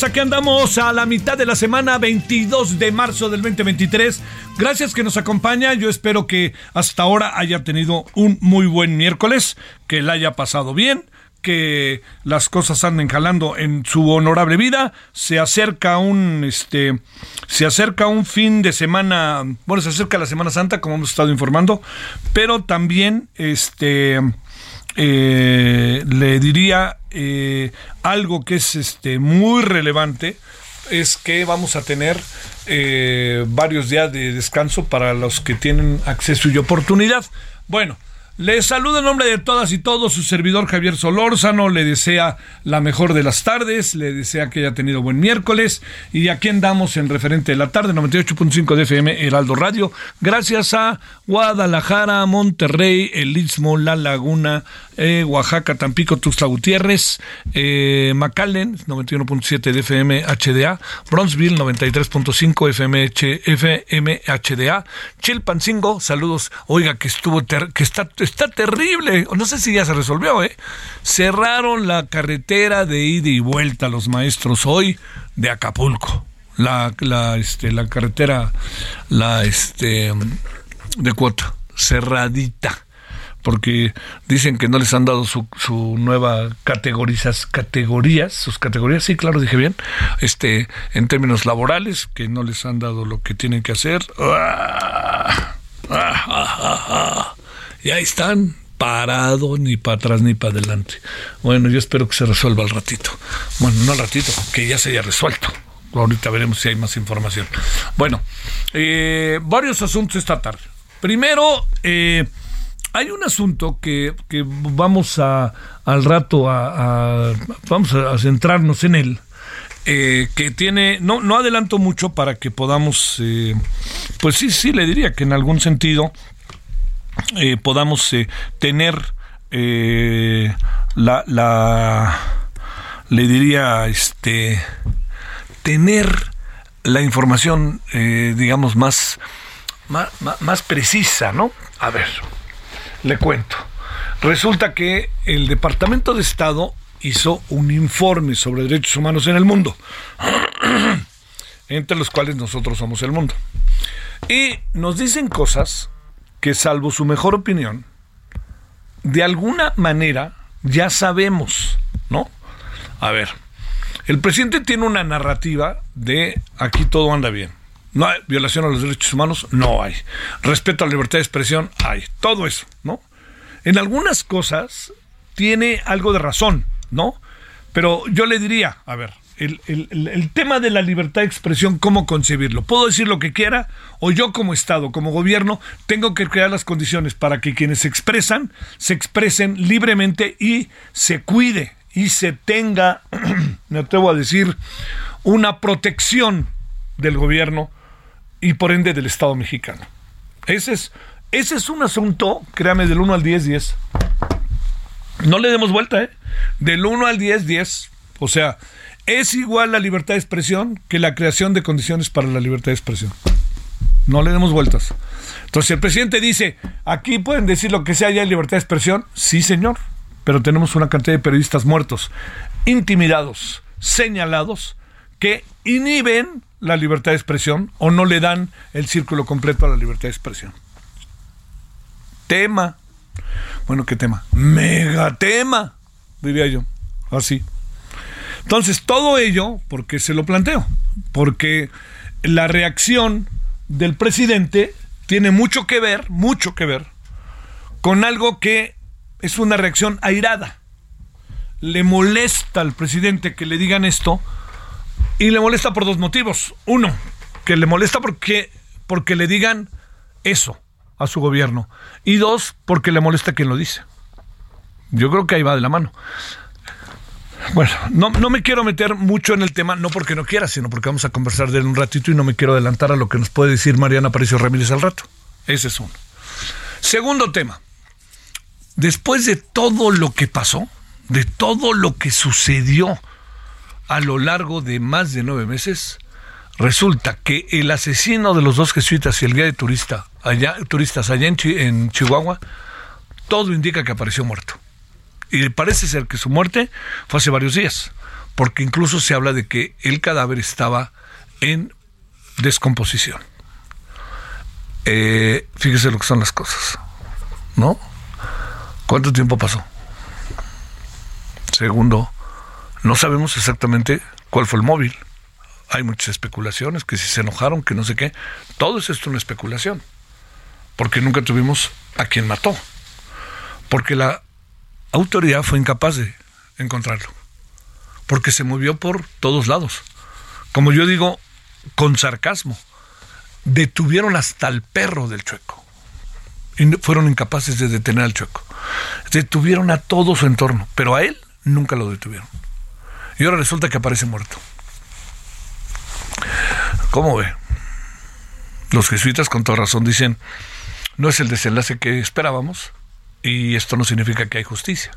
Aquí andamos a la mitad de la semana 22 de marzo del 2023. Gracias que nos acompaña, yo espero que hasta ahora haya tenido un muy buen miércoles, que la haya pasado bien que las cosas anden jalando en su honorable vida. Se acerca un este se acerca un fin de semana, bueno, se acerca la Semana Santa, como hemos estado informando, pero también este eh, le diría eh, algo que es este muy relevante es que vamos a tener eh, varios días de descanso para los que tienen acceso y oportunidad. Bueno, les saludo en nombre de todas y todos, su servidor Javier Solórzano, le desea la mejor de las tardes, le desea que haya tenido buen miércoles y aquí andamos en referente de la tarde, 98.5 de FM Heraldo Radio, gracias a Guadalajara, Monterrey, El Istmo, La Laguna, eh, Oaxaca, Tampico, Tuxtla Gutiérrez, eh, McAllen, 91.7 de FM HDA, Bronzeville, 93.5 FM, FM HDA, Chilpancingo, saludos, oiga que estuvo, que está, está terrible, no sé si ya se resolvió, ¿eh? Cerraron la carretera de ida y vuelta los maestros hoy de Acapulco. La, la, este, la carretera, la, este, de cuota, cerradita porque dicen que no les han dado su, su nueva categorizas, categorías, sus categorías, sí, claro, dije bien, este, en términos laborales, que no les han dado lo que tienen que hacer. Ah, ah, ah, ah, ah. Y ahí están, parado, ni para atrás ni para adelante. Bueno, yo espero que se resuelva al ratito. Bueno, no al ratito, que ya se haya resuelto. Ahorita veremos si hay más información. Bueno, eh, varios asuntos esta tarde. Primero, eh, hay un asunto que, que vamos a al rato a, vamos a centrarnos en él. eh, que tiene, no, no adelanto mucho para que podamos, eh, pues sí, sí, le diría que en algún sentido eh, podamos eh, tener eh, la, la, le diría, este, tener la información, digamos, más, más- más precisa, ¿no? A ver, le cuento. Resulta que el Departamento de Estado hizo un informe sobre derechos humanos en el mundo, entre los cuales nosotros somos el mundo. Y nos dicen cosas que, salvo su mejor opinión, de alguna manera ya sabemos, ¿no? A ver, el presidente tiene una narrativa de aquí todo anda bien. No hay violación a los derechos humanos, no hay. Respeto a la libertad de expresión, hay. Todo eso, ¿no? En algunas cosas tiene algo de razón, ¿no? Pero yo le diría, a ver, el, el- el- tema de la libertad de expresión, ¿cómo concebirlo? ¿Puedo decir lo que quiera? ¿O yo como Estado, como gobierno, tengo que crear las condiciones para que quienes se expresan, se expresen libremente y se cuide y se tenga, me atrevo a decir, una protección del gobierno y por ende del Estado mexicano. Ese es, ese es un asunto, créame, del 1 al 10, 10. No le demos vuelta, ¿eh? Del 1 al 10, 10. O sea, es igual la libertad de expresión que la creación de condiciones para la libertad de expresión. No le demos vueltas. Entonces, si el presidente dice, aquí pueden decir lo que sea, ya hay libertad de expresión, sí, señor, pero tenemos una cantidad de periodistas muertos, intimidados, señalados, que inhiben la libertad de expresión o no le dan el círculo completo a la libertad de expresión. Tema. Bueno, ¿qué tema? Megatema, diría yo. Así. Entonces, todo ello, porque se lo planteo? Porque la reacción del presidente tiene mucho que ver, mucho que ver, con algo que es una reacción airada. Le molesta al presidente que le digan esto y le molesta por dos motivos. Uno, que le molesta porque, porque le digan eso a su gobierno. Y dos, porque le molesta quien lo dice. Yo creo que ahí va de la mano. Bueno, no, no, me quiero meter mucho en el tema, no porque no quiera, sino porque vamos a conversar de él un ratito y no me quiero adelantar a lo que nos puede decir Mariana Aparicio Ramírez al rato. Ese es uno. Segundo tema. Después de todo lo que pasó, de todo lo que sucedió a lo largo de más de nueve meses, resulta que el asesino de los dos jesuitas y el guía de turista, allá, turistas allá en Chihuahua, todo indica que apareció muerto. Y parece ser que su muerte fue hace varios días, porque incluso se habla de que el cadáver estaba en descomposición. Eh, fíjese lo que son las cosas, ¿no? ¿Cuánto tiempo pasó? Segundo, no sabemos exactamente cuál fue el móvil. Hay muchas especulaciones, que si se enojaron, que no sé qué. Todo es esto una especulación, porque nunca tuvimos a quien mató. Porque la autoridad fue incapaz de encontrarlo, porque se movió por todos lados. Como yo digo, con sarcasmo, detuvieron hasta el perro del chueco y fueron incapaces de detener al chueco. Detuvieron a todo su entorno, pero a él nunca lo detuvieron. Y ahora resulta que aparece muerto. ¿Cómo ve? Los jesuitas con toda razón dicen, no es el desenlace que esperábamos, y esto no significa que hay justicia.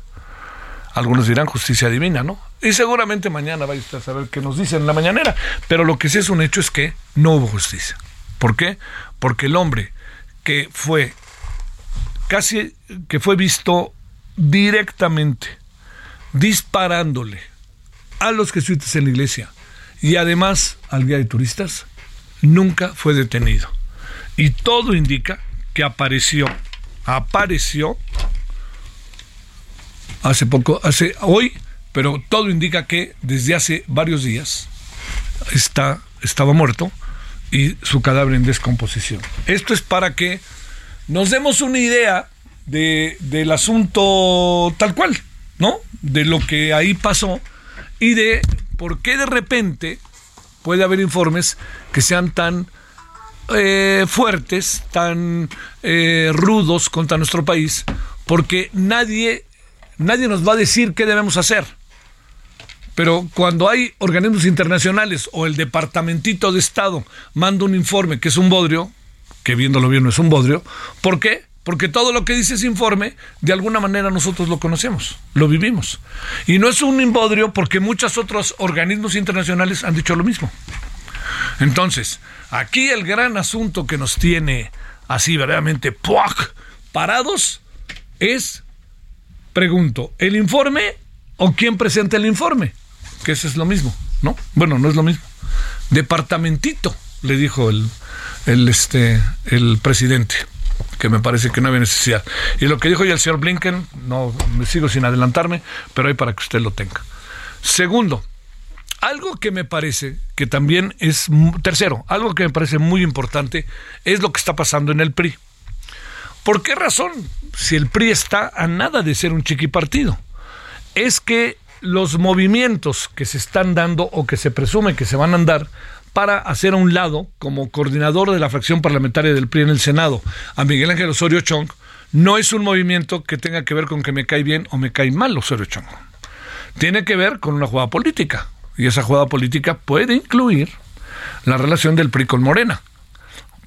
Algunos dirán justicia divina, ¿no? Y seguramente mañana vaya usted a saber qué nos dicen en la mañanera. Pero lo que sí es un hecho es que no hubo justicia. ¿Por qué? Porque el hombre que fue casi que fue visto directamente disparándole a los jesuitas en la iglesia y además al guía de turistas, nunca fue detenido. Y todo indica que apareció apareció hace poco, hace hoy, pero todo indica que desde hace varios días está, estaba muerto y su cadáver en descomposición. Esto es para que nos demos una idea de, del asunto tal cual, ¿no? De lo que ahí pasó y de por qué de repente puede haber informes que sean tan eh, fuertes, tan eh, rudos contra nuestro país, porque nadie, nadie nos va a decir qué debemos hacer. Pero cuando hay organismos internacionales o el departamentito de Estado manda un informe que es un bodrio, que viéndolo bien no es un bodrio, ¿por qué? Porque todo lo que dice ese informe, de alguna manera nosotros lo conocemos, lo vivimos. Y no es un imbodrio porque muchos otros organismos internacionales han dicho lo mismo. Entonces, aquí el gran asunto que nos tiene así verdaderamente parados es, pregunto, ¿el informe o quién presenta el informe? Que eso es lo mismo, ¿no? Bueno, no es lo mismo. Departamentito, le dijo el, el, este, el presidente que me parece que no había necesidad. Y lo que dijo ya el señor Blinken, no me sigo sin adelantarme, pero hay para que usted lo tenga. Segundo, algo que me parece que también es, tercero, algo que me parece muy importante es lo que está pasando en el PRI. ¿Por qué razón? Si el PRI está a nada de ser un chiquipartido. Es que los movimientos que se están dando o que se presume que se van a dar para hacer a un lado, como coordinador de la fracción parlamentaria del PRI en el Senado, a Miguel Ángel Osorio Chong, no es un movimiento que tenga que ver con que me cae bien o me cae mal Osorio Chong tiene que ver con una jugada política. Y esa jugada política puede incluir la relación del PRI con Morena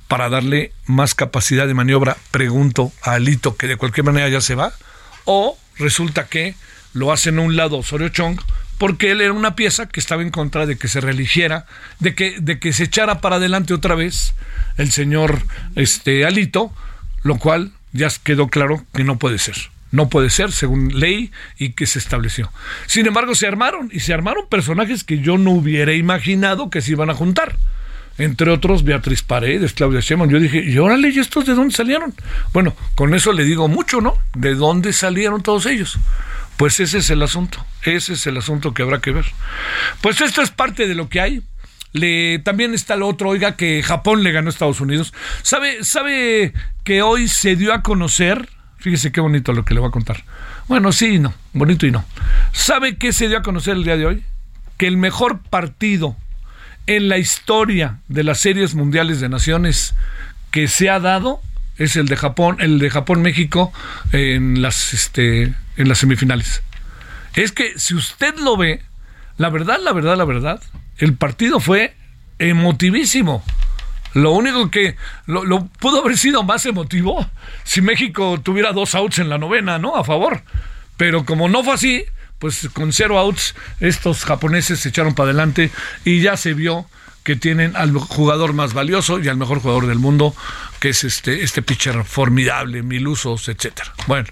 para darle más capacidad de maniobra, pregunto a Alito, que de cualquier manera ya se va, o resulta que lo hacen a un lado Osorio Chong porque él era una pieza que estaba en contra de que se reeligiera, de que, de que se echara para adelante otra vez el señor este, Alito, lo cual ya quedó claro que no puede ser. No puede ser según ley y que se estableció. Sin embargo, se armaron y se armaron personajes que yo no hubiera imaginado que se iban a juntar. Entre otros, Beatriz Paredes, Claudia Sheinbaum. Yo dije, ¿y órale, ¿y estos de dónde salieron? Bueno, con eso le digo mucho, ¿no? ¿De dónde salieron todos ellos? Pues ese es el asunto, ese es el asunto que habrá que ver. Pues esto es parte de lo que hay. Le, también está el otro, oiga, que Japón le ganó a Estados Unidos. ¿Sabe, sabe que hoy se dio a conocer? Fíjese qué bonito lo que le voy a contar. Bueno, sí y no, bonito y no. ¿Sabe qué se dio a conocer el día de hoy? Que el mejor partido en la historia de las series mundiales de naciones que se ha dado es el de Japón, el de Japón México en las este en las semifinales. Es que si usted lo ve, la verdad, la verdad, la verdad, el partido fue emotivísimo. Lo único que lo, lo, pudo haber sido más emotivo si México tuviera dos outs en la novena, ¿no? A favor. Pero como no fue así, pues con cero outs, estos japoneses se echaron para adelante y ya se vio que tienen al jugador más valioso y al mejor jugador del mundo, que es este, este pitcher formidable, mil usos, etcétera. Bueno,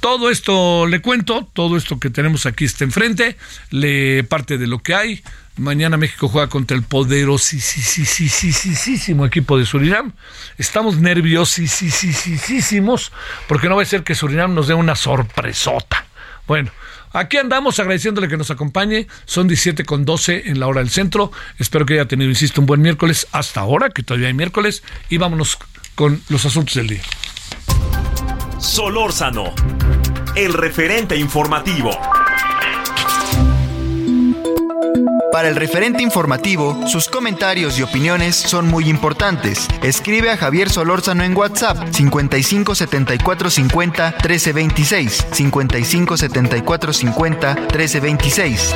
todo esto le cuento, todo esto que tenemos aquí está enfrente, le parte de lo que hay. Mañana México juega contra el poderosísimo equipo de Surinam. Estamos nerviosísimos porque no va a ser que Surinam nos dé una sorpresota. Bueno, Aquí andamos agradeciéndole que nos acompañe. Son 17 con 12 en la hora del centro. Espero que haya tenido, insisto, un buen miércoles hasta ahora, que todavía hay miércoles. Y vámonos con los asuntos del día. Solórzano, el referente informativo. Para el referente informativo, sus comentarios y opiniones son muy importantes. Escribe a Javier Solórzano en WhatsApp 55 74 50 13 26. 55 74 50 13 26.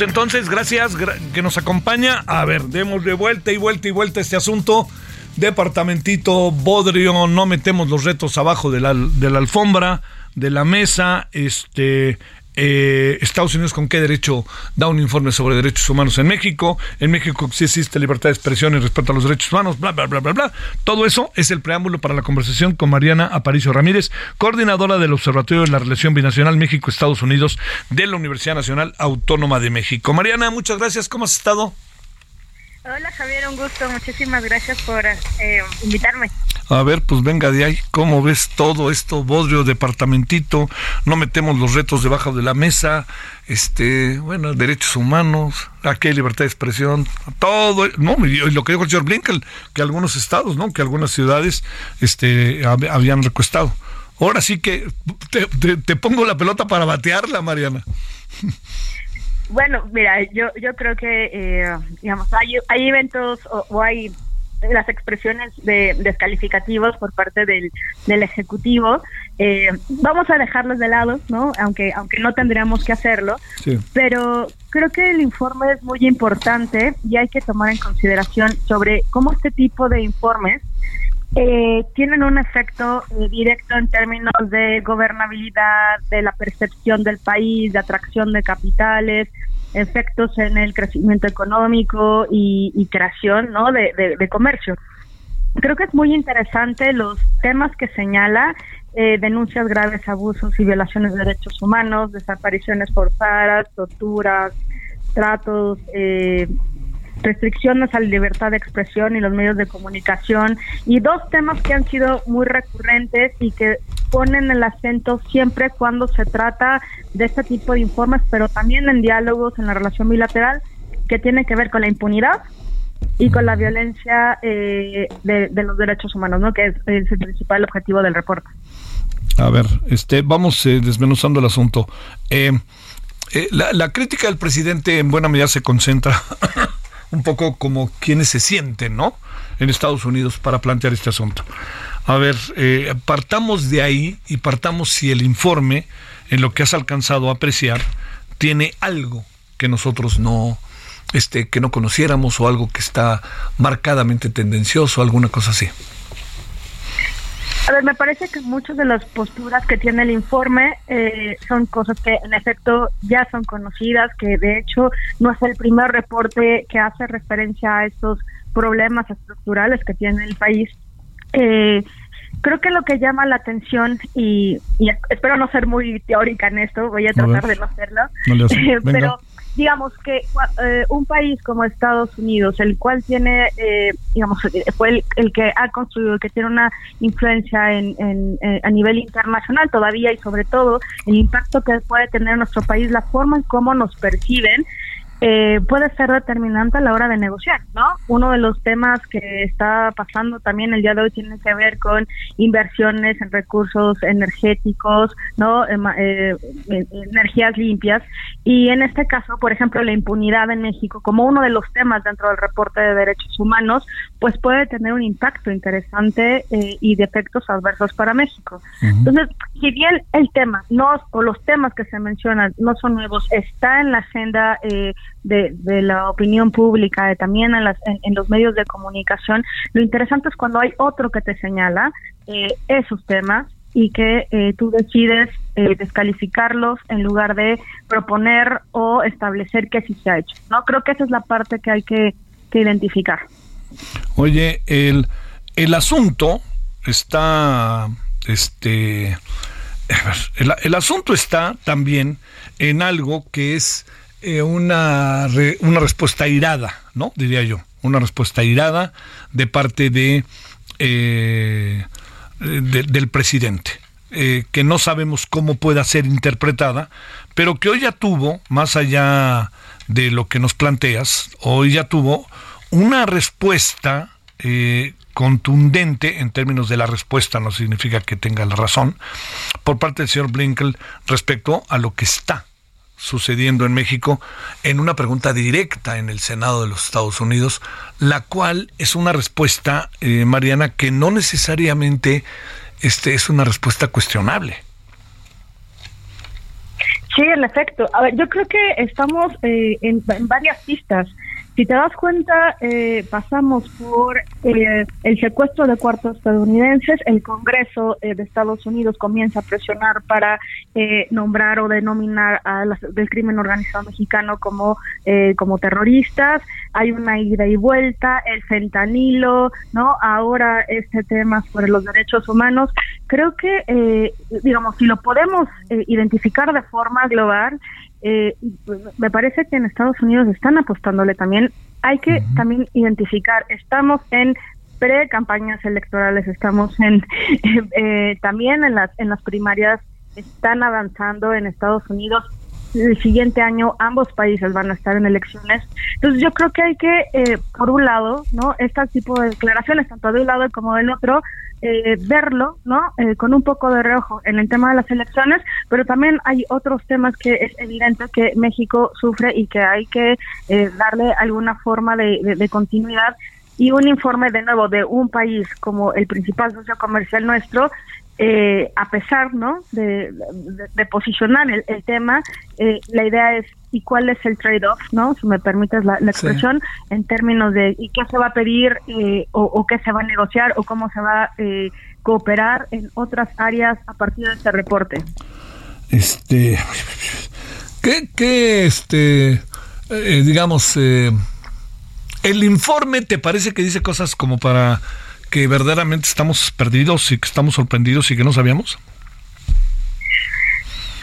Entonces, gracias que nos acompaña. A ver, demos de vuelta y vuelta y vuelta este asunto. Departamentito Bodrio, no metemos los retos abajo de la, de la alfombra, de la mesa. Este, eh, Estados Unidos con qué derecho da un informe sobre derechos humanos en México, en México sí existe libertad de expresión y respeto a los derechos humanos, bla, bla, bla, bla, bla. Todo eso es el preámbulo para la conversación con Mariana Aparicio Ramírez, coordinadora del Observatorio de la Relación Binacional México-Estados Unidos de la Universidad Nacional Autónoma de México. Mariana, muchas gracias, ¿cómo has estado? Hola Javier, un gusto, muchísimas gracias por eh, invitarme. A ver, pues venga de ahí, ¿cómo ves todo esto? Bodrio, departamentito, no metemos los retos debajo de la mesa, este, bueno, derechos humanos, aquí hay libertad de expresión, todo, no, lo que dijo el señor Blinken, que algunos estados, ¿no? Que algunas ciudades, este, habían recuestado. Ahora sí que te, pongo la pelota para batearla, Mariana. Bueno, mira, yo, yo creo que, eh, digamos, hay, hay eventos o, hay las expresiones de descalificativos por parte del, del ejecutivo eh, vamos a dejarlos de lado no aunque aunque no tendríamos que hacerlo. Pero creo que el informe es muy importante y hay que tomar en consideración sobre cómo este tipo de informes eh, tienen un efecto directo en términos de gobernabilidad, de la percepción del país, de atracción de capitales, efectos en el crecimiento económico y, creación ¿no? de, comercio. Creo que es muy interesante los temas que señala, eh, denuncias graves, abusos y violaciones de derechos humanos, desapariciones forzadas, torturas, tratos, eh, restricciones a la libertad de expresión y los medios de comunicación y dos temas que han sido muy recurrentes y que ponen el acento siempre cuando se trata de este tipo de informes, pero también en diálogos en la relación bilateral que tiene que ver con la impunidad y con la violencia eh, de, los derechos humanos, ¿no? que es, el principal objetivo del reporte. A ver, este, vamos eh, desmenuzando el asunto. Eh, eh, la, crítica del presidente en buena medida se concentra un poco como quienes se sienten, ¿no? En Estados Unidos para plantear este asunto. A ver, partamos de ahí y partamos si el informe, en lo que has alcanzado a apreciar, tiene algo que nosotros no, este, que no conociéramos o algo que está marcadamente tendencioso, alguna cosa así. A ver, me parece que muchas de las posturas que tiene el informe eh, son cosas que en efecto ya son conocidas, que de hecho no es el primer reporte que hace referencia a estos problemas estructurales que tiene el país. Eh, creo que lo que llama la atención, y, espero no ser muy teórica en esto, voy a tratar de no hacerlo, pero digamos que eh, un país como Estados Unidos, el cual tiene, eh, digamos, eh, fue el, que ha construido, el que tiene una influencia en, a nivel internacional todavía y sobre todo el impacto que puede tener en nuestro país, la forma en cómo nos perciben, eh, puede ser determinante a la hora de negociar, ¿no? Uno de los temas que está pasando también el día de hoy tiene que ver con inversiones en recursos energéticos, ¿no? Eh, energías limpias y en este caso, por ejemplo, la impunidad en México como uno de los temas dentro del reporte de derechos humanos, pues puede tener un impacto interesante eh, y de efectos adversos para México. Entonces, si bien el tema no o los temas que se mencionan no son nuevos, está en la agenda eh, de, la opinión pública, también en, las, en, los medios de comunicación. Lo interesante es cuando hay otro que te señala eh, esos temas y que eh, tú decides eh, descalificarlos en lugar de proponer o establecer que sí se ha hecho. No creo que esa es la parte que hay que, identificar. Oye, el, el asunto está, este, el asunto está también en algo que es eh, una, una respuesta irada, ¿no? Diría yo, una respuesta irada de parte de, eh, del presidente. Eh, que no sabemos cómo pueda ser interpretada, pero que hoy ya tuvo, más allá de lo que nos planteas, hoy ya tuvo una respuesta contundente en términos de la respuesta, no significa que tenga la razón, por parte del señor Blinken respecto a lo que está sucediendo en México en una pregunta directa en el Senado de los Estados Unidos, la cual es una respuesta, eh, Mariana, que no necesariamente este, es una respuesta cuestionable. Sí, en efecto. Yo creo que estamos eh, en varias pistas. Si te das cuenta, eh, pasamos por eh, el secuestro de cuartos estadounidenses, el Congreso eh, de Estados Unidos comienza a presionar para nombrar o denominar a las, del crimen organizado mexicano como, como terroristas, hay una ida y vuelta, el fentanilo, ¿no? Ahora este tema sobre los derechos humanos. Creo que, digamos, si lo podemos identificar de forma global, eh, me parece que en Estados Unidos están apostándole también. Hay que también identificar, estamos en pre-campañas electorales, estamos en eh, también en las, en las primarias, están avanzando en Estados Unidos. El siguiente año ambos países van a estar en elecciones. Entonces yo creo que hay que, eh, por un lado, no este tipo de declaraciones, tanto de un lado como del otro, eh, verlo, ¿no? Eh, con un poco de reojo en el tema de las elecciones, pero también hay otros temas que es evidente que México sufre y que hay que eh, darle alguna forma de, continuidad y un informe de nuevo de un país como el principal socio comercial nuestro eh, a pesar ¿no? de, posicionar el, tema, eh, la idea es y cuál es el trade-off, ¿no? si me permites la, expresión, en términos de y qué se va a pedir eh, o, qué se va a negociar o cómo se va a cooperar en otras áreas a partir de este reporte. Este, ¿qué, qué este, digamos, el informe te parece que dice cosas como para que verdaderamente estamos perdidos y que estamos sorprendidos y que no sabíamos?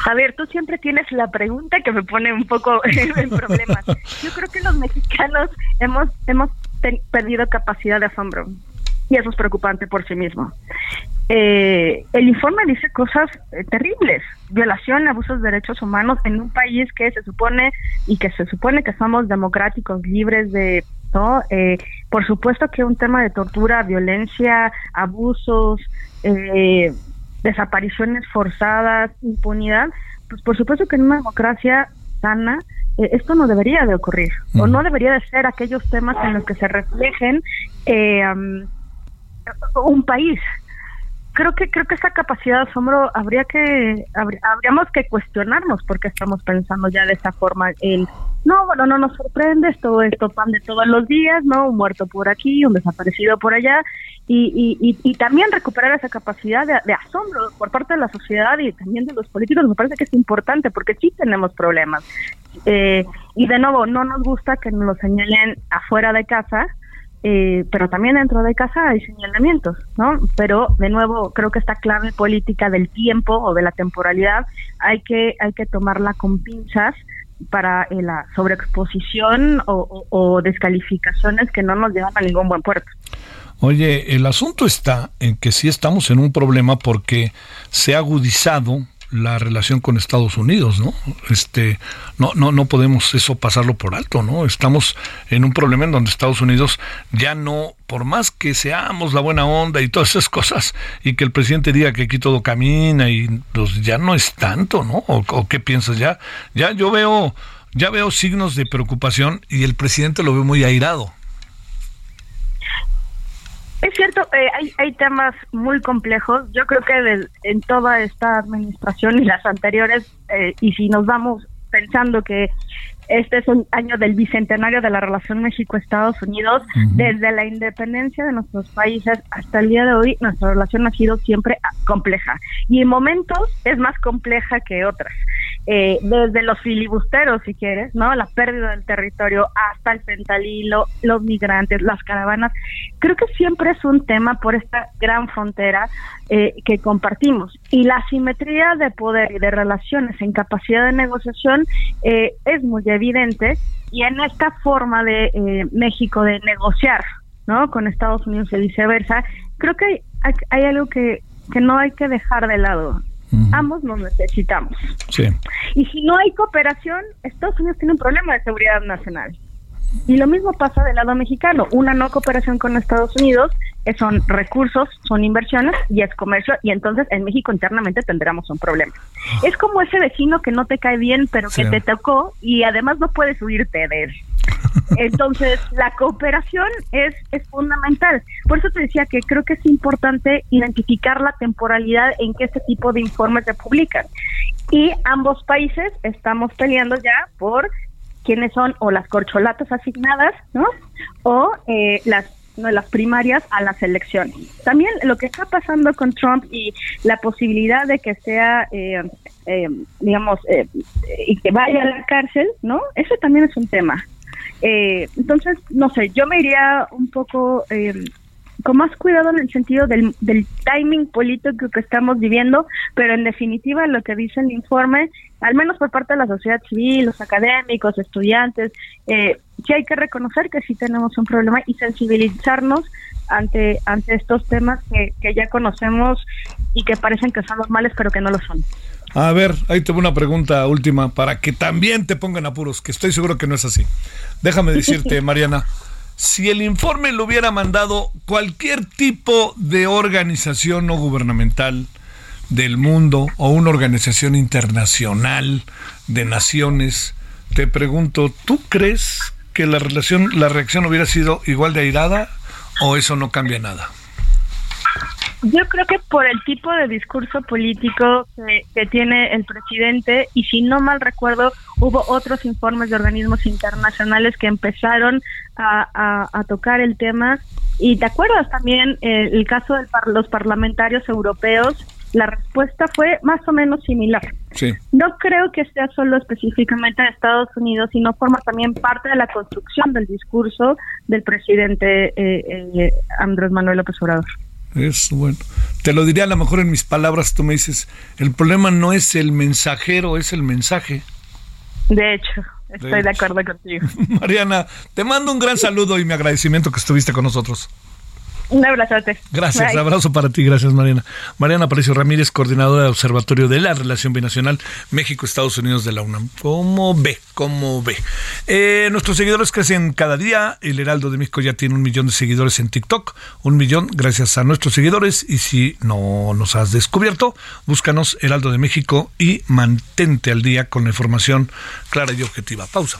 Javier, tú siempre tienes la pregunta que me pone un poco en problemas. Yo creo que los mexicanos hemos hemos perdido capacidad de asombro y eso es preocupante por sí mismo. Eh, el informe dice cosas eh, terribles, violación, abusos de derechos humanos en un país que se supone y que se supone que somos democráticos, libres de ¿no? Eh, por supuesto que un tema de tortura, violencia, abusos, eh, desapariciones forzadas, impunidad, pues por supuesto que en una democracia sana eh, esto no debería de ocurrir o no debería de ser aquellos temas en los que se reflejen eh, un país. Creo que creo que esa capacidad de asombro habría que habríamos que cuestionarnos porque estamos pensando ya de esa forma el no bueno no nos sorprende esto esto pan de todos los días no un muerto por aquí un desaparecido por allá y, y, y, también recuperar esa capacidad de, asombro por parte de la sociedad y también de los políticos me parece que es importante porque sí tenemos problemas eh, y de nuevo no nos gusta que nos lo señalen afuera de casa eh, pero también dentro de casa hay señalamientos, ¿no? Pero de nuevo creo que esta clave política del tiempo o de la temporalidad hay que hay que tomarla con pinzas para eh, la sobreexposición o, o descalificaciones que no nos llevan a ningún buen puerto. Oye, el asunto está en que sí estamos en un problema porque se ha agudizado la relación con Estados Unidos, ¿no? Este, no, no, no podemos eso pasarlo por alto, ¿no? Estamos en un problema en donde Estados Unidos ya no, por más que seamos la buena onda y todas esas cosas, y que el presidente diga que aquí todo camina y pues ya no es tanto, ¿no? ¿O, qué piensas ya? Ya yo veo, ya veo signos de preocupación y el presidente lo ve muy airado. Es cierto, eh, hay, hay temas muy complejos. Yo creo que en toda esta administración y las anteriores, eh, y si nos vamos pensando que este es un año del bicentenario de la relación México-Estados Unidos. Desde la independencia de nuestros países hasta el día de hoy, nuestra relación ha sido siempre compleja. Y en momentos es más compleja que otras. Eh, desde los filibusteros, si quieres, ¿no? La pérdida del territorio hasta el pentalilo, los migrantes, las caravanas. Creo que siempre es un tema por esta gran frontera eh, que compartimos. Y la simetría de poder y de relaciones en capacidad de negociación eh, es muy evidente. Y en esta forma de México de negociar, ¿no? Con Estados Unidos y viceversa, creo que hay, hay algo que, que no hay que dejar de lado Ambos nos necesitamos. Y si no hay cooperación, Estados Unidos tiene un problema de seguridad nacional. Y lo mismo pasa del lado mexicano. Una no cooperación con Estados Unidos son recursos, son inversiones y es comercio. Y entonces en México internamente tendremos un problema. Es como ese vecino que no te cae bien, pero que te tocó y además no puedes huirte de él. Entonces, la cooperación es, es fundamental. Por eso te decía que creo que es importante identificar la temporalidad en que este tipo de informes se publican. Y ambos países estamos peleando ya por quiénes son o las corcholatas asignadas, ¿no? O eh, las las primarias a las elecciones. También lo que está pasando con Trump y la posibilidad de que sea, eh, eh, digamos, y que vaya a la cárcel, ¿no? Eso también es un tema. Eh, entonces, no sé, yo me iría un poco eh, con más cuidado en el sentido del, del timing político que estamos viviendo, pero en definitiva lo que dice el informe, al menos por parte de la sociedad civil, los académicos, estudiantes, eh, sí hay que reconocer que sí tenemos un problema y sensibilizarnos ante ante estos temas que, que ya conocemos y que parecen que son normales, pero que no lo son. A ver, ahí tengo una pregunta última para que también te pongan apuros, que estoy seguro que no es así. Déjame decirte, Mariana, si el informe lo hubiera mandado cualquier tipo de organización no gubernamental del mundo o una organización internacional de naciones, te pregunto, ¿tú crees que la relación, la reacción hubiera sido igual de airada o eso no cambia nada? Yo creo que por el tipo de discurso político que, tiene el presidente, y si no mal recuerdo, hubo otros informes de organismos internacionales que empezaron a, tocar el tema. Y te acuerdas también eh, el caso de los parlamentarios europeos, la respuesta fue más o menos similar. No creo que sea solo específicamente de Estados Unidos, sino forma también parte de la construcción del discurso del presidente eh, eh, Andrés Manuel López Obrador. Es bueno. Te lo diría a lo mejor en mis palabras, tú me dices, el problema no es el mensajero, es el mensaje. De hecho, estoy de, acuerdo contigo. Mariana, te mando un gran saludo y mi agradecimiento que estuviste con nosotros. Un abrazote. Gracias, Bye. abrazo para ti, gracias Mariana. Mariana Aparicio Ramírez, coordinadora de Observatorio de la Relación Binacional México-Estados Unidos de la UNAM. ¿Cómo ve? ¿Cómo ve? Eh, nuestros seguidores crecen cada día. El Heraldo de México ya tiene un millón de seguidores en TikTok. Un millón gracias a nuestros seguidores. Y si no nos has descubierto, búscanos Heraldo de México y mantente al día con la información clara y objetiva. Pausa.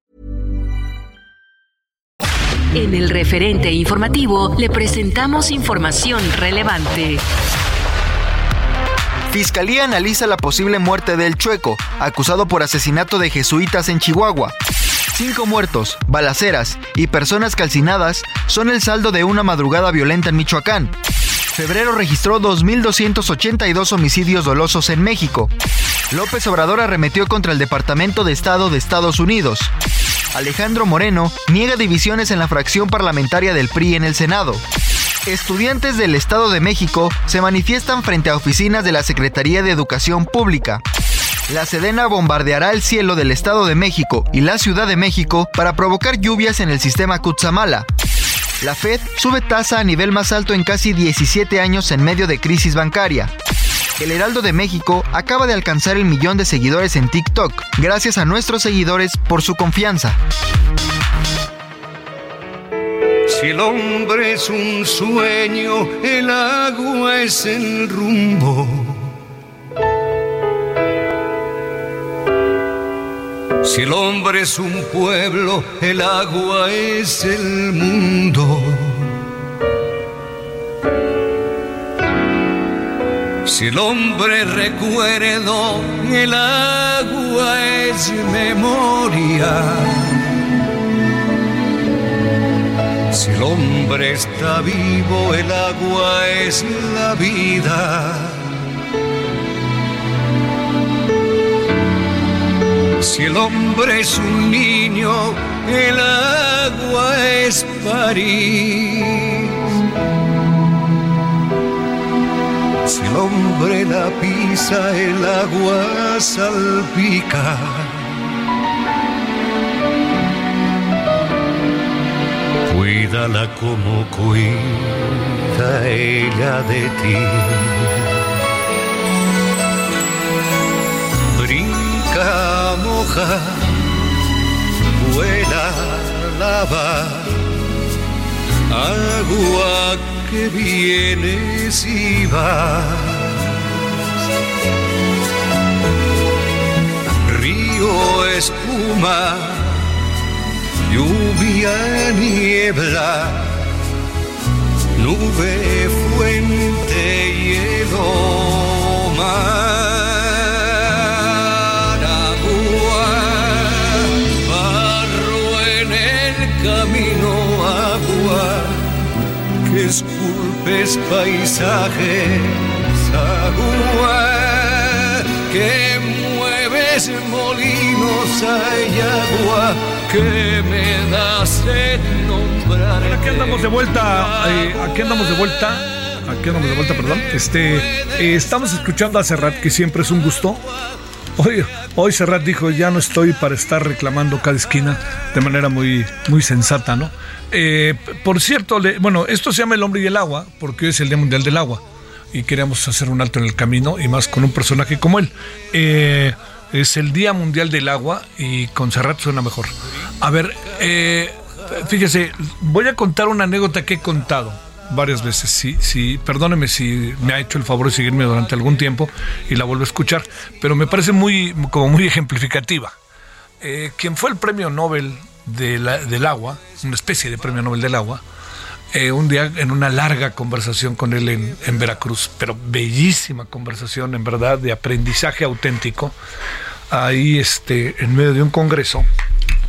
En el referente informativo le presentamos información relevante. Fiscalía analiza la posible muerte del Chueco, acusado por asesinato de jesuitas en Chihuahua. Cinco muertos, balaceras y personas calcinadas son el saldo de una madrugada violenta en Michoacán. Febrero registró 2.282 homicidios dolosos en México. López Obrador arremetió contra el Departamento de Estado de Estados Unidos. Alejandro Moreno niega divisiones en la fracción parlamentaria del PRI en el Senado. Estudiantes del Estado de México se manifiestan frente a oficinas de la Secretaría de Educación Pública. La Sedena bombardeará el cielo del Estado de México y la Ciudad de México para provocar lluvias en el sistema Cutzamala. La Fed sube tasa a nivel más alto en casi 17 años en medio de crisis bancaria. El Heraldo de México acaba de alcanzar el millón de seguidores en TikTok, gracias a nuestros seguidores por su confianza. Si el hombre es un sueño, el agua es el rumbo. Si el hombre es un pueblo, el agua es el mundo. Si el hombre recuerdo, el agua es memoria. Si el hombre está vivo, el agua es la vida. Si el hombre es un niño, el agua es París. Si el hombre la pisa, el agua salpica. Cuídala como cuida ella de ti. Brinca, moja, vuela, lava, agua que vienes y vas. Río, espuma, lluvia, niebla, nube, fuente, hielo, mar, esculpes paisajes, agua, que mueves molinos, hay agua que me das en nombrar. Aquí andamos de vuelta, eh, aquí andamos de vuelta, aquí andamos de vuelta, perdón. Este, eh, estamos escuchando a Serrat, que siempre es un gusto. Hoy, hoy Serrat dijo, ya no estoy para estar reclamando cada esquina de manera muy, muy sensata, ¿no? Eh, por cierto, le- bueno, esto se llama El Hombre y el Agua, porque hoy es el Día Mundial del Agua. Y queríamos hacer un alto en el camino, y más con un personaje como él. Eh, es el Día Mundial del Agua, y con Serrat suena mejor. A ver, eh, fíjese, voy a contar una anécdota que he contado varias veces. Sí, sí, perdóneme si me ha hecho el favor de seguirme durante algún tiempo y la vuelvo a escuchar, pero me parece muy, como muy ejemplificativa. Eh, quien fue el premio Nobel de del agua, una especie de premio Nobel del agua, eh, un día en una larga conversación con él en, en, Veracruz, pero bellísima conversación, en verdad, de aprendizaje auténtico, ahí este, en medio de un congreso.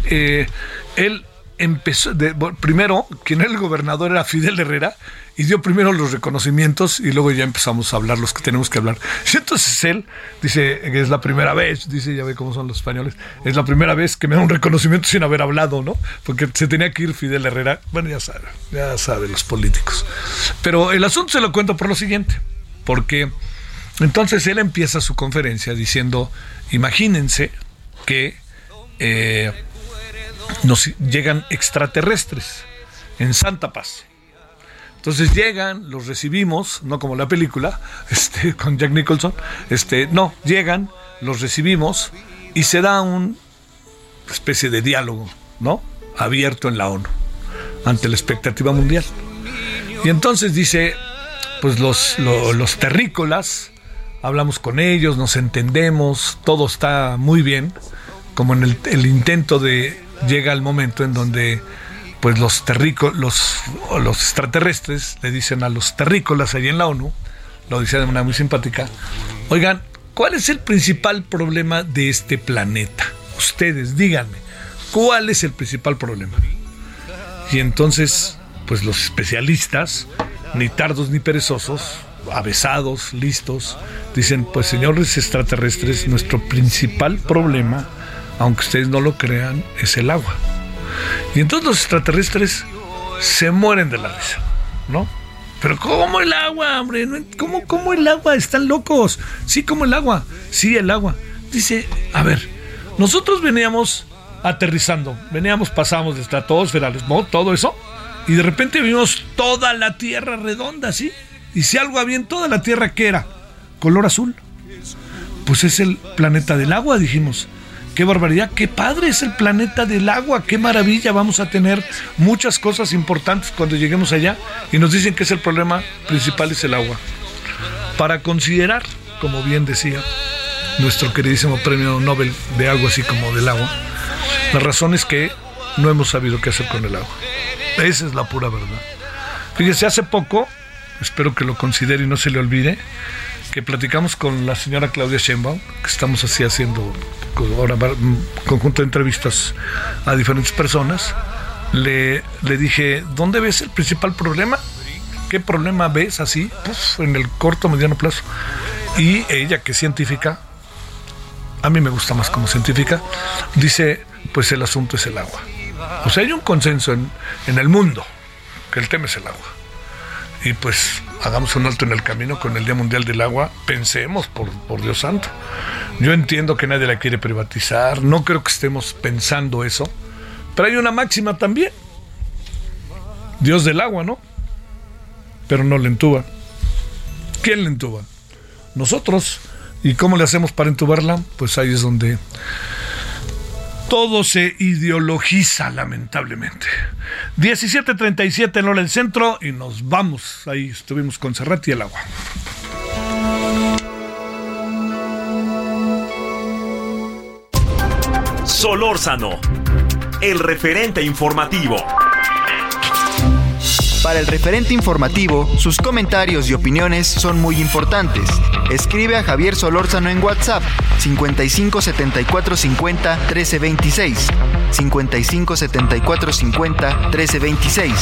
Eh, él empezó, primero, quien era el gobernador era Fidel Herrera, y dio primero los reconocimientos y luego ya empezamos a hablar los que tenemos que hablar. Entonces él dice que es la primera vez, dice, ya ve cómo son los españoles, es la primera vez que me da un reconocimiento sin haber hablado, ¿no? Porque se tenía que ir Fidel Herrera, bueno, ya sabe, ya sabe los políticos. Pero el asunto se lo cuento por lo siguiente, porque entonces él empieza su conferencia diciendo, imagínense que... Eh, nos llegan extraterrestres en Santa Paz. Entonces llegan, los recibimos, no como la película, este, con Jack Nicholson, este, no, llegan, los recibimos y se da una especie de diálogo, ¿no? Abierto en la ONU, ante la expectativa mundial. Y entonces dice, pues los, los terrícolas, hablamos con ellos, nos entendemos, todo está muy bien, como en el intento de llega el momento en donde pues los los, los extraterrestres le dicen a los terrícolas ahí en la ONU, lo dice de manera muy simpática, oigan, ¿cuál es el principal problema de este planeta? Ustedes, díganme, ¿cuál es el principal problema? Y entonces, pues los especialistas, ni tardos ni perezosos, avesados, listos, dicen, pues señores extraterrestres, nuestro principal problema aunque ustedes no lo crean, es el agua. Y entonces los extraterrestres se mueren de la risa, ¿no? Pero ¿cómo el agua, hombre? ¿Cómo, ¿Cómo el agua? Están locos. Sí, como el agua. Sí, el agua. Dice, a ver, nosotros veníamos aterrizando, veníamos, pasamos de estratosferas, ¿no? Todo eso. Y de repente vimos toda la Tierra redonda, ¿sí? Y si algo había en toda la Tierra, ¿qué era? Color azul. Pues es el planeta del agua, dijimos qué barbaridad, qué padre es el planeta del agua, qué maravilla, vamos a tener muchas cosas importantes cuando lleguemos allá y nos dicen que es el problema principal es el agua. Para considerar, como bien decía nuestro queridísimo premio Nobel de agua, así como del agua, la razón es que no hemos sabido qué hacer con el agua. Esa es la pura verdad. Fíjese, hace poco, espero que lo considere y no se le olvide, que platicamos con la señora Claudia Sheinbaum, que estamos así haciendo ahora un conjunto de entrevistas a diferentes personas, le, le dije, ¿dónde ves el principal problema? ¿Qué problema ves así en el corto, mediano plazo? Y ella, que es científica, a mí me gusta más como científica, dice, pues el asunto es el agua. O sea, hay un consenso en, en el mundo que el tema es el agua y pues hagamos un alto en el camino con el Día Mundial del Agua, pensemos, por, por Dios santo. Yo entiendo que nadie la quiere privatizar, no creo que estemos pensando eso, pero hay una máxima también. Dios del agua, ¿no? Pero no le entuba. ¿Quién le entuba? Nosotros. ¿Y cómo le hacemos para entubarla? Pues ahí es donde todo se ideologiza, lamentablemente. 17.37 en hora del centro y nos vamos. Ahí estuvimos con Serrat y el agua. Solórzano, el referente informativo. Para el referente informativo, sus comentarios y opiniones son muy importantes. Escribe a Javier Solórzano en WhatsApp 55 74 50 13 26. 55 74 50 13 26.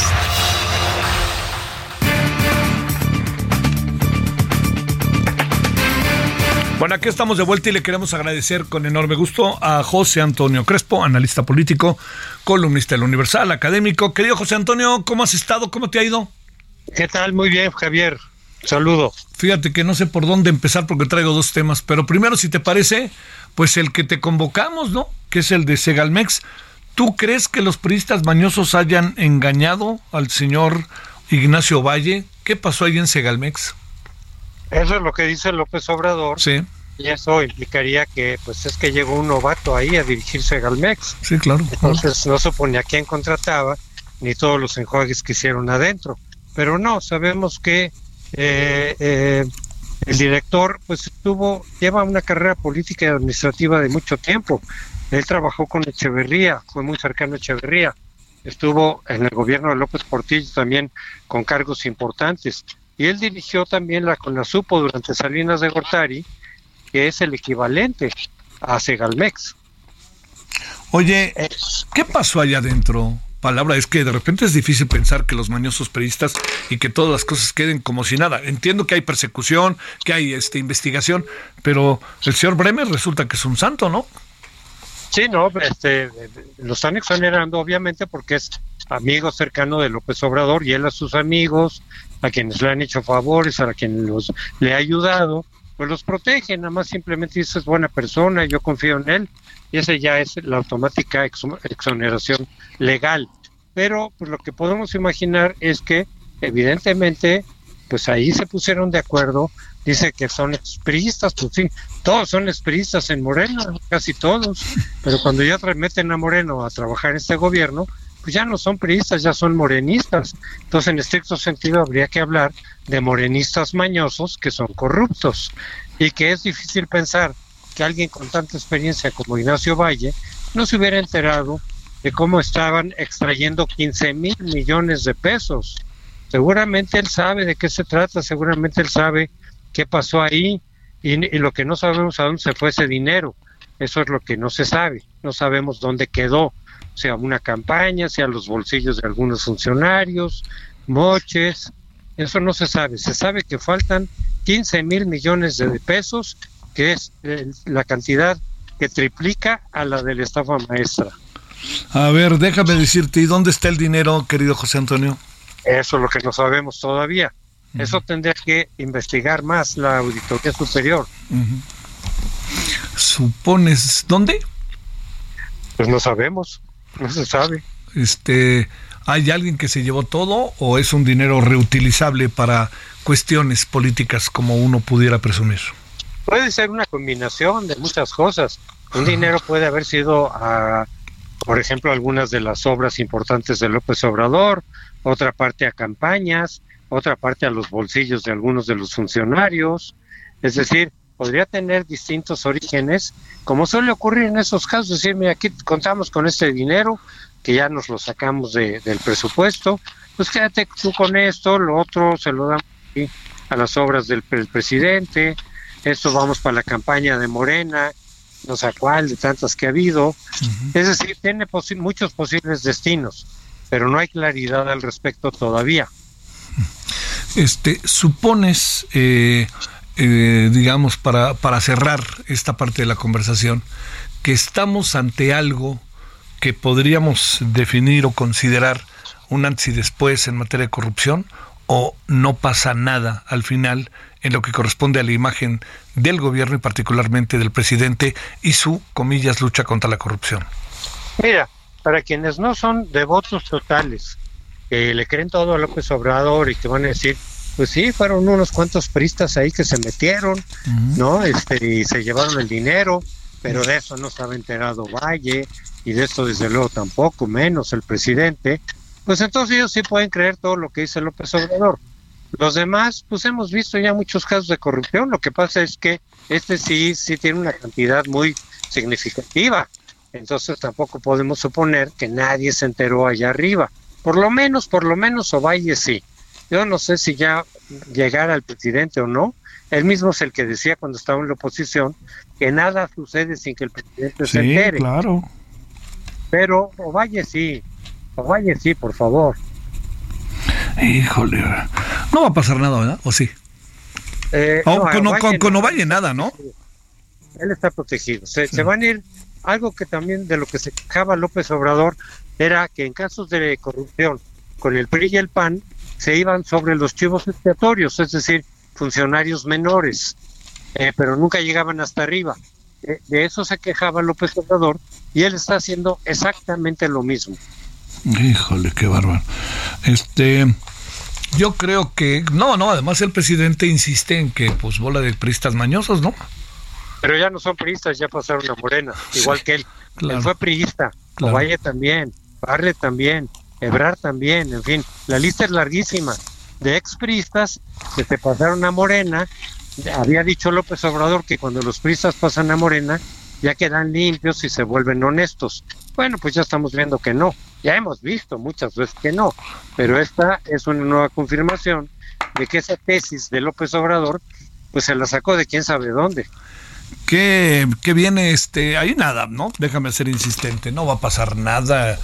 Bueno, aquí estamos de vuelta y le queremos agradecer con enorme gusto a José Antonio Crespo, analista político, columnista del Universal, académico. Querido José Antonio, ¿cómo has estado? ¿Cómo te ha ido? ¿Qué tal? Muy bien, Javier. Saludo. Fíjate que no sé por dónde empezar porque traigo dos temas, pero primero, si te parece, pues el que te convocamos, ¿no? Que es el de Segalmex. ¿Tú crees que los periodistas mañosos hayan engañado al señor Ignacio Valle? ¿Qué pasó ahí en Segalmex? Eso es lo que dice López Obrador. Sí. Y eso implicaría que, pues, es que llegó un novato ahí a dirigirse a Galmex. Sí, claro. Entonces no suponía quién contrataba ni todos los enjuagues que hicieron adentro. Pero no, sabemos que eh, eh, el director pues tuvo, lleva una carrera política y administrativa de mucho tiempo. Él trabajó con Echeverría, fue muy cercano a Echeverría. Estuvo en el gobierno de López Portillo también con cargos importantes. Y él dirigió también la CONASUPO durante Salinas de Gortari, que es el equivalente a Segalmex. Oye, ¿qué pasó allá adentro? Palabra, es que de repente es difícil pensar que los mañosos periodistas y que todas las cosas queden como si nada. Entiendo que hay persecución, que hay este investigación, pero el señor Bremer resulta que es un santo, ¿no? Sí, no, este, lo están exonerando obviamente porque es amigo cercano de López Obrador y él a sus amigos, a quienes le han hecho favores, a quienes los, le ha ayudado, pues los protege, nada más simplemente dice es buena persona, yo confío en él, y esa ya es la automática exoneración legal. Pero pues lo que podemos imaginar es que evidentemente pues ahí se pusieron de acuerdo, dice que son espristas, pues sí, todos son espristas en Moreno, casi todos, pero cuando ya remeten a Moreno a trabajar en este gobierno, pues ya no son priistas, ya son morenistas. Entonces, en estricto sentido, habría que hablar de morenistas mañosos que son corruptos y que es difícil pensar que alguien con tanta experiencia como Ignacio Valle no se hubiera enterado de cómo estaban extrayendo 15 mil millones de pesos. Seguramente él sabe de qué se trata, seguramente él sabe qué pasó ahí y, lo que no sabemos a dónde se fue ese dinero. Eso es lo que no se sabe, no sabemos dónde quedó sea una campaña, sea los bolsillos de algunos funcionarios, moches, eso no se sabe. Se sabe que faltan 15 mil millones de pesos, que es la cantidad que triplica a la de la estafa maestra. A ver, déjame decirte, ¿y dónde está el dinero, querido José Antonio? Eso es lo que no sabemos todavía. Eso tendría que investigar más la Auditoría Superior. ¿Supones dónde? Pues no sabemos. No se sabe. Este, ¿Hay alguien que se llevó todo o es un dinero reutilizable para cuestiones políticas como uno pudiera presumir? Puede ser una combinación de muchas cosas. Un dinero puede haber sido a, por ejemplo, algunas de las obras importantes de López Obrador, otra parte a campañas, otra parte a los bolsillos de algunos de los funcionarios. Es decir, podría tener distintos orígenes, como suele ocurrir en esos casos, decir, mira, aquí contamos con este dinero, que ya nos lo sacamos del presupuesto, pues quédate tú con esto, lo otro se lo damos a las obras del, presidente, esto vamos para la campaña de Morena, no sé cuál, de tantas que ha habido. Es decir, tiene muchos posibles destinos, pero no hay claridad al respecto todavía. Este, supones, eh, eh, digamos, para, para cerrar esta parte de la conversación, que estamos ante algo que podríamos definir o considerar un antes y después en materia de corrupción o no pasa nada al final en lo que corresponde a la imagen del gobierno y particularmente del presidente y su, comillas, lucha contra la corrupción? Mira, para quienes no son devotos totales, que le creen todo a López Obrador y que van a decir, pues sí, fueron unos cuantos pristas ahí que se metieron, ¿no? Este, y se llevaron el dinero, pero de eso no estaba enterado Valle, y de esto desde luego tampoco, menos el presidente, pues entonces ellos sí pueden creer todo lo que dice López Obrador. Los demás, pues hemos visto ya muchos casos de corrupción, lo que pasa es que este sí, sí tiene una cantidad muy significativa, entonces tampoco podemos suponer que nadie se enteró allá arriba. Por lo menos, por lo menos Ovalle sí. Yo no sé si ya llegara al presidente o no. Él mismo es el que decía cuando estaba en la oposición que nada sucede sin que el presidente se entere. claro. Pero Ovalle sí, Ovalle sí, por favor. Híjole, no va a pasar nada, ¿verdad? ¿O sí? Eh, Oh, no, con, Ovalle con- con no. Ovalle nada, ¿no? Él está protegido. Se, se van a ir, algo que también de lo que se quejaba López Obrador era que en casos de corrupción con el PRI y el PAN se iban sobre los chivos expiatorios, es decir, funcionarios menores, eh, pero nunca llegaban hasta arriba. Eh, de eso se quejaba López Obrador y él está haciendo exactamente lo mismo. Híjole, qué bárbaro. Este, yo creo que no, no. Además el presidente insiste en que, pues, bola de pristas mañosos, ¿no? Pero ya no son priistas, ya pasaron a Morena, igual que él. claro. Él fue priista, Claro. Ovalle también, Barle también. Ebrar también, en fin, la lista es larguísima de expristas que se pasaron a Morena. Había dicho López Obrador que cuando los pristas pasan a Morena ya quedan limpios y se vuelven honestos. Bueno, pues ya estamos viendo que no. Ya hemos visto muchas veces que no, pero esta es una nueva confirmación de que esa tesis de López Obrador pues se la sacó de quién sabe dónde. Que, que viene, este, hay nada, ¿no? Déjame ser insistente, no va a pasar nada,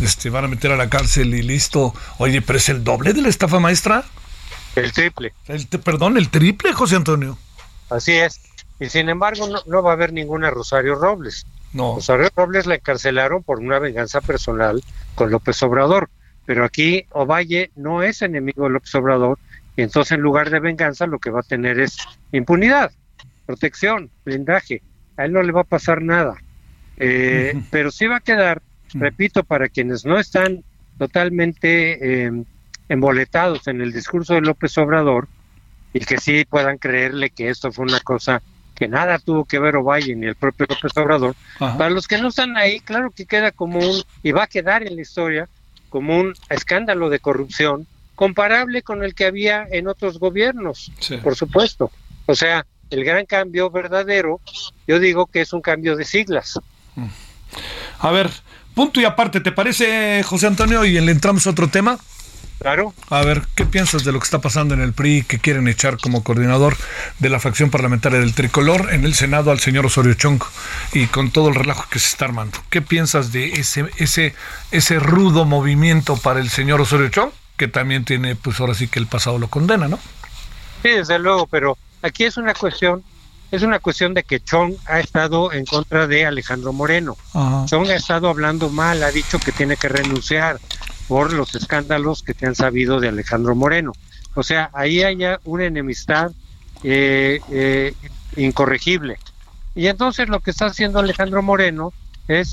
este, van a meter a la cárcel y listo. Oye, pero es el doble de la estafa maestra. El triple. El, perdón, el triple, José Antonio. Así es. Y sin embargo, no, no va a haber ninguna Rosario Robles. No. Rosario Robles la encarcelaron por una venganza personal con López Obrador. Pero aquí Ovalle no es enemigo de López Obrador, y entonces en lugar de venganza lo que va a tener es impunidad, protección, blindaje. A él no le va a pasar nada. Eh, pero sí va a quedar, repito, para quienes no están totalmente eh, emboletados en el discurso de López Obrador y que sí puedan creerle que esto fue una cosa que nada tuvo que ver Ovalle ni el propio López Obrador. Para los que no están ahí, claro que queda como un, y va a quedar en la historia, como un escándalo de corrupción comparable con el que había en otros gobiernos, por supuesto. O sea, el gran cambio verdadero, yo digo que es un cambio de siglas. A ver, punto y aparte, ¿te parece, José Antonio? Y le entramos a otro tema. Claro. A ver, ¿qué piensas de lo que está pasando en el PRI que quieren echar como coordinador de la fracción parlamentaria del tricolor en el Senado al señor Osorio Chong y con todo el relajo que se está armando? ¿Qué piensas de ese, ese, ese rudo movimiento para el señor Osorio Chong? Que también tiene, pues ahora sí que el pasado lo condena, ¿no? Sí, desde luego, pero aquí es una cuestión, es una cuestión de que Chong ha estado en contra de Alejandro Moreno. Chong ha estado hablando mal, ha dicho que tiene que renunciar por los escándalos que te han sabido de Alejandro Moreno. O sea, ahí hay una enemistad eh, eh, incorregible. Y entonces lo que está haciendo Alejandro Moreno es,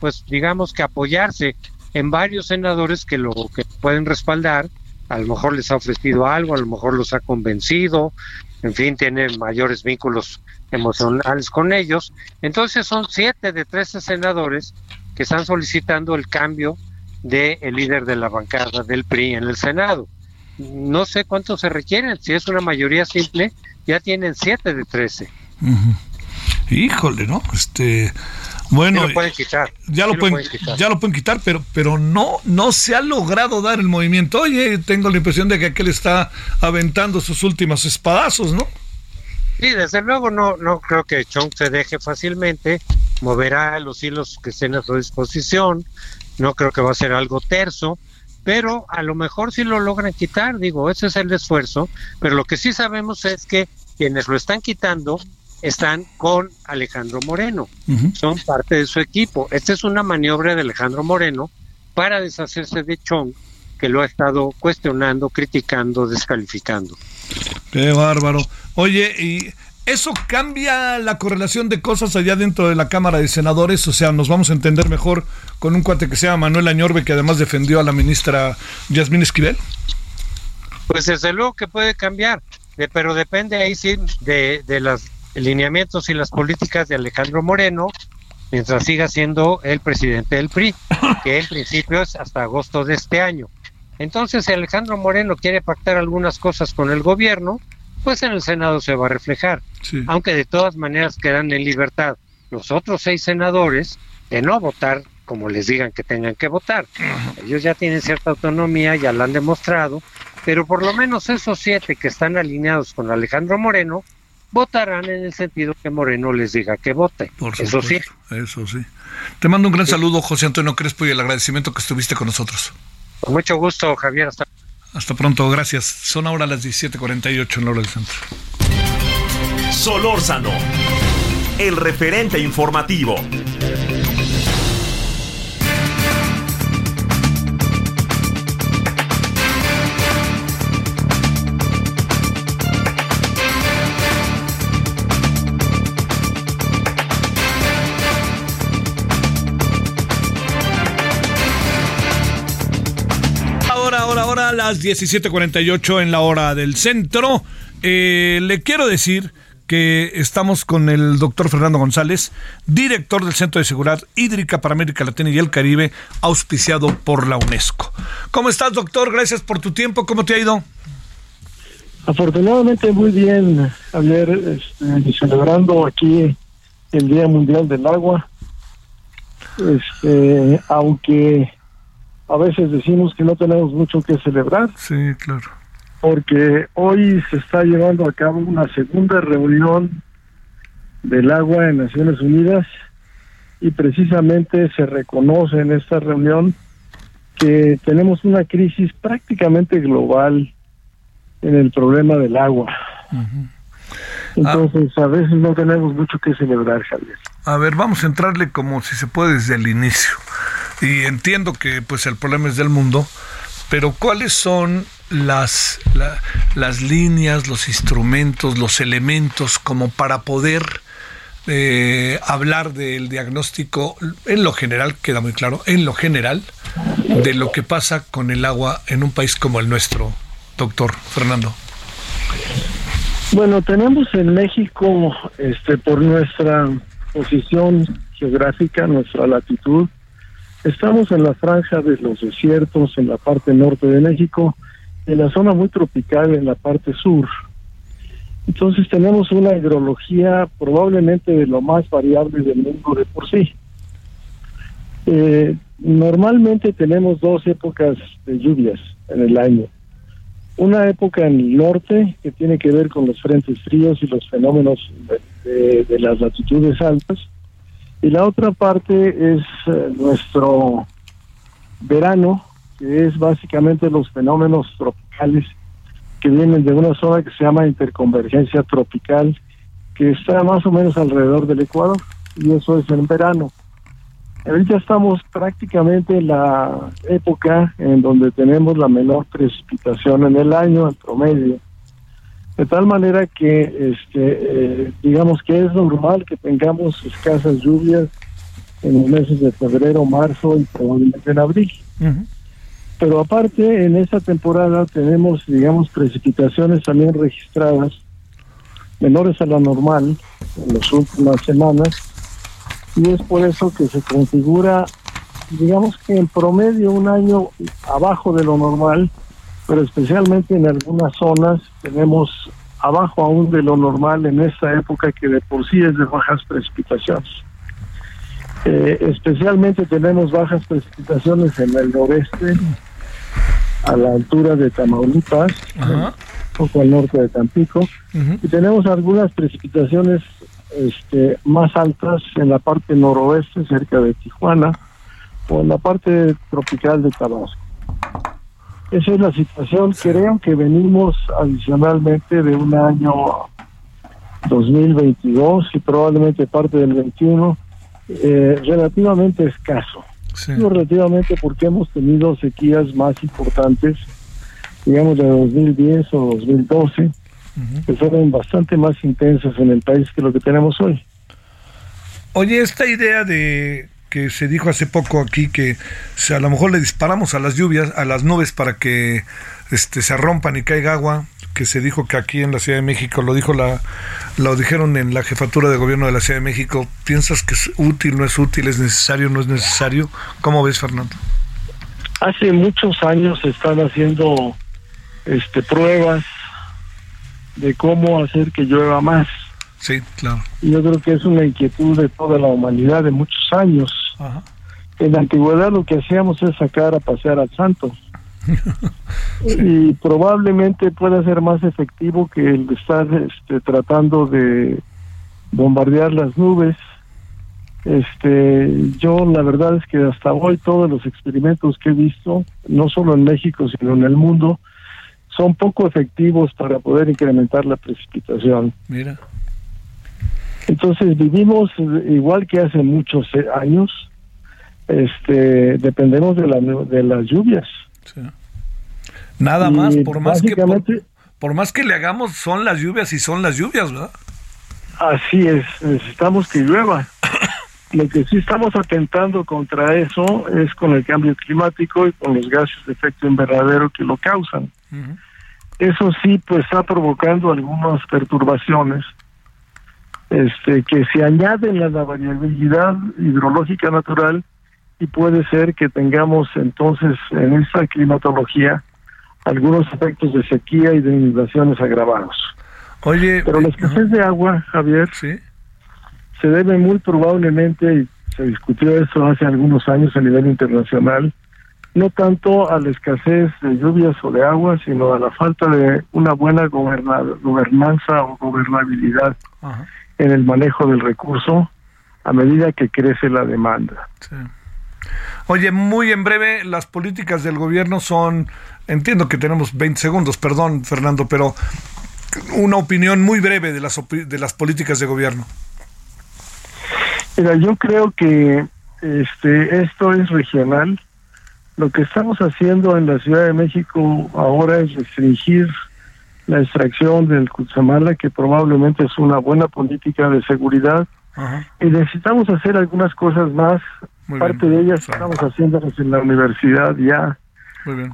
pues digamos que apoyarse en varios senadores que lo que pueden respaldar. A lo mejor les ha ofrecido algo, a lo mejor los ha convencido, en fin, tiene mayores vínculos emocionales con ellos. Entonces son siete de trece senadores que están solicitando el cambio del el líder de la bancada del PRI en el Senado. No sé cuántos se requieren, si es una mayoría simple, ya tienen siete de trece. Híjole, ¿no? Este, bueno, lo pueden quitar. Ya lo, pueden, quitar. ya lo pueden quitar, pero, pero no, no se ha logrado dar el movimiento. Oye, tengo la impresión de que aquel está aventando sus últimos espadazos, ¿no? Sí, desde luego no, no creo que Chong se deje fácilmente, moverá los hilos que estén a su disposición, no creo que va a ser algo terso, pero a lo mejor sí lo logran quitar, digo, ese es el esfuerzo, pero lo que sí sabemos es que quienes lo están quitando están con Alejandro Moreno, son parte de su equipo. Esta es una maniobra de Alejandro Moreno para deshacerse de Chong, que lo ha estado cuestionando, criticando, descalificando. Qué bárbaro. Oye, y ¿Eso cambia la correlación de cosas allá dentro de la Cámara de Senadores? O sea, nos vamos a entender mejor con un cuate que se llama Manuel Añorbe, que además defendió a la ministra Yasmín Esquivel. Pues desde luego que puede cambiar, pero depende ahí sí de, de los lineamientos y las políticas de Alejandro Moreno, mientras siga siendo el presidente del PRI, que en principio es hasta agosto de este año. Entonces, si Alejandro Moreno quiere pactar algunas cosas con el gobierno, pues en el Senado se va a reflejar. Aunque de todas maneras quedan en libertad los otros seis senadores de no votar como les digan que tengan que votar. Ellos ya tienen cierta autonomía, ya la han demostrado, pero por lo menos esos siete que están alineados con Alejandro Moreno votarán en el sentido que Moreno les diga que vote. eso sí. Eso sí. Te mando un gran saludo, José Antonio Crespo, y el agradecimiento que estuviste con nosotros. Con mucho gusto, Javier. Hasta hasta pronto, gracias. Son ahora las 17:48 en la hora del centro. Solórzano, el referente informativo. Las 17:48 en la hora del centro. Eh, le quiero decir que estamos con el doctor Fernando González, director del Centro de Seguridad Hídrica para América Latina y el Caribe, auspiciado por la UNESCO. ¿Cómo estás, doctor? Gracias por tu tiempo. ¿Cómo te ha ido? Afortunadamente muy bien, Javier, este, celebrando aquí el Día Mundial del Agua. Este, aunque a veces decimos que no tenemos mucho que celebrar. Sí, claro. Porque hoy se está llevando a cabo una segunda reunión del agua en Naciones Unidas y precisamente se reconoce en esta reunión que tenemos una crisis prácticamente global en el problema del agua. Entonces, a veces no tenemos mucho que celebrar, Javier. A ver, vamos a entrarle como si se puede desde el inicio. Y entiendo que pues el problema es del mundo, pero ¿cuáles son las, las líneas, los instrumentos, los elementos como para poder eh, hablar del diagnóstico en lo general, queda muy claro, en lo general, de lo que pasa con el agua en un país como el nuestro, doctor Fernando? Bueno, tenemos en México, este, por nuestra posición geográfica, nuestra latitud, estamos en la franja de los desiertos, en la parte norte de México, en la zona muy tropical, en la parte sur. Entonces tenemos una hidrología probablemente de lo más variable del mundo de por sí. Eh, normalmente tenemos dos épocas de lluvias en el año. Una época en el norte que tiene que ver con los frentes fríos y los fenómenos de, las latitudes altas. Y la otra parte es eh, nuestro verano, que es básicamente los fenómenos tropicales que vienen de una zona que se llama interconvergencia tropical, que está más o menos alrededor del Ecuador, y eso es en verano. Ahorita estamos prácticamente en la época en donde tenemos la menor precipitación en el año, en promedio. De tal manera que, este, eh, digamos que es normal que tengamos escasas lluvias en los meses de febrero, marzo y probablemente en abril. Pero aparte, en esta temporada tenemos, digamos, precipitaciones también registradas menores a la normal en las últimas semanas y es por eso que se configura, digamos que en promedio un año abajo de lo normal, pero especialmente en algunas zonas tenemos abajo aún de lo normal en esta época que de por sí es de bajas precipitaciones. Eh, especialmente tenemos bajas precipitaciones en el noreste, a la altura de Tamaulipas, un poco al norte de Tampico, y tenemos algunas precipitaciones este, más altas en la parte noroeste, cerca de Tijuana, o en la parte tropical de Tabasco. Esa es la situación. Creo que venimos adicionalmente de un año 2022 y probablemente parte del 21 eh, relativamente escaso. relativamente porque hemos tenido sequías más importantes, digamos de 2010 o 2012 que fueron bastante más intensas en el país que lo que tenemos hoy. Oye, esta idea de que se dijo hace poco aquí que a lo mejor le disparamos a las lluvias, a las nubes para que este, se rompan y caiga agua, que se dijo que aquí en la Ciudad de México, lo dijo la, lo dijeron en la jefatura de gobierno de la Ciudad de México, ¿piensas que es útil, no es útil, es necesario, no es necesario? ¿Cómo ves, Fernando? Hace muchos años se están haciendo este, pruebas de cómo hacer que llueva más. Sí, claro. Yo creo que es una inquietud de toda la humanidad de muchos años. En la antigüedad lo que hacíamos es sacar a pasear al santo. Y probablemente pueda ser más efectivo que el de estar este, tratando de bombardear las nubes. Este, yo la verdad es que hasta hoy todos los experimentos que he visto, no solo en México sino en el mundo, son poco efectivos para poder incrementar la precipitación. Mira. Entonces vivimos igual que hace muchos años, este, dependemos de, la, de las lluvias. Nada más, por más que por, más que le hagamos, son las lluvias y son las lluvias, ¿verdad? Así es, necesitamos que llueva. Lo que sí estamos atentando contra eso es con el cambio climático y con los gases de efecto invernadero que lo causan. Eso sí, pues está provocando algunas perturbaciones este, que se añaden a la variabilidad hidrológica natural y puede ser que tengamos entonces en esta climatología algunos efectos de sequía y de inundaciones agravados. Oye, pero la escasez de agua, Javier, ¿sí? se debe muy probablemente, y se discutió eso hace algunos años a nivel internacional, no tanto a la escasez de lluvias o de agua, sino a la falta de una buena gobernanza o gobernabilidad en el manejo del recurso a medida que crece la demanda. Sí. Oye, muy en breve, las políticas del gobierno son, entiendo que tenemos 20 segundos, perdón Fernando, pero una opinión muy breve de las, de las políticas de gobierno. Mira, yo creo que este esto es regional. Lo que estamos haciendo en la Ciudad de México ahora es restringir la extracción del Cutzamala, que probablemente es una buena política de seguridad. Y necesitamos hacer algunas cosas más. Parte de ellas estamos haciéndolas en la universidad ya,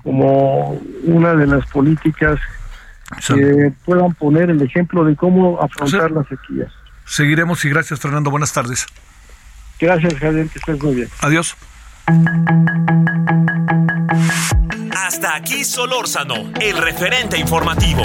como una de las políticas que puedan poner el ejemplo de cómo afrontar las sequías. Seguiremos y gracias Fernando, buenas tardes. Gracias Javier, que estés muy bien. Adiós. Hasta aquí Solórzano, el referente informativo.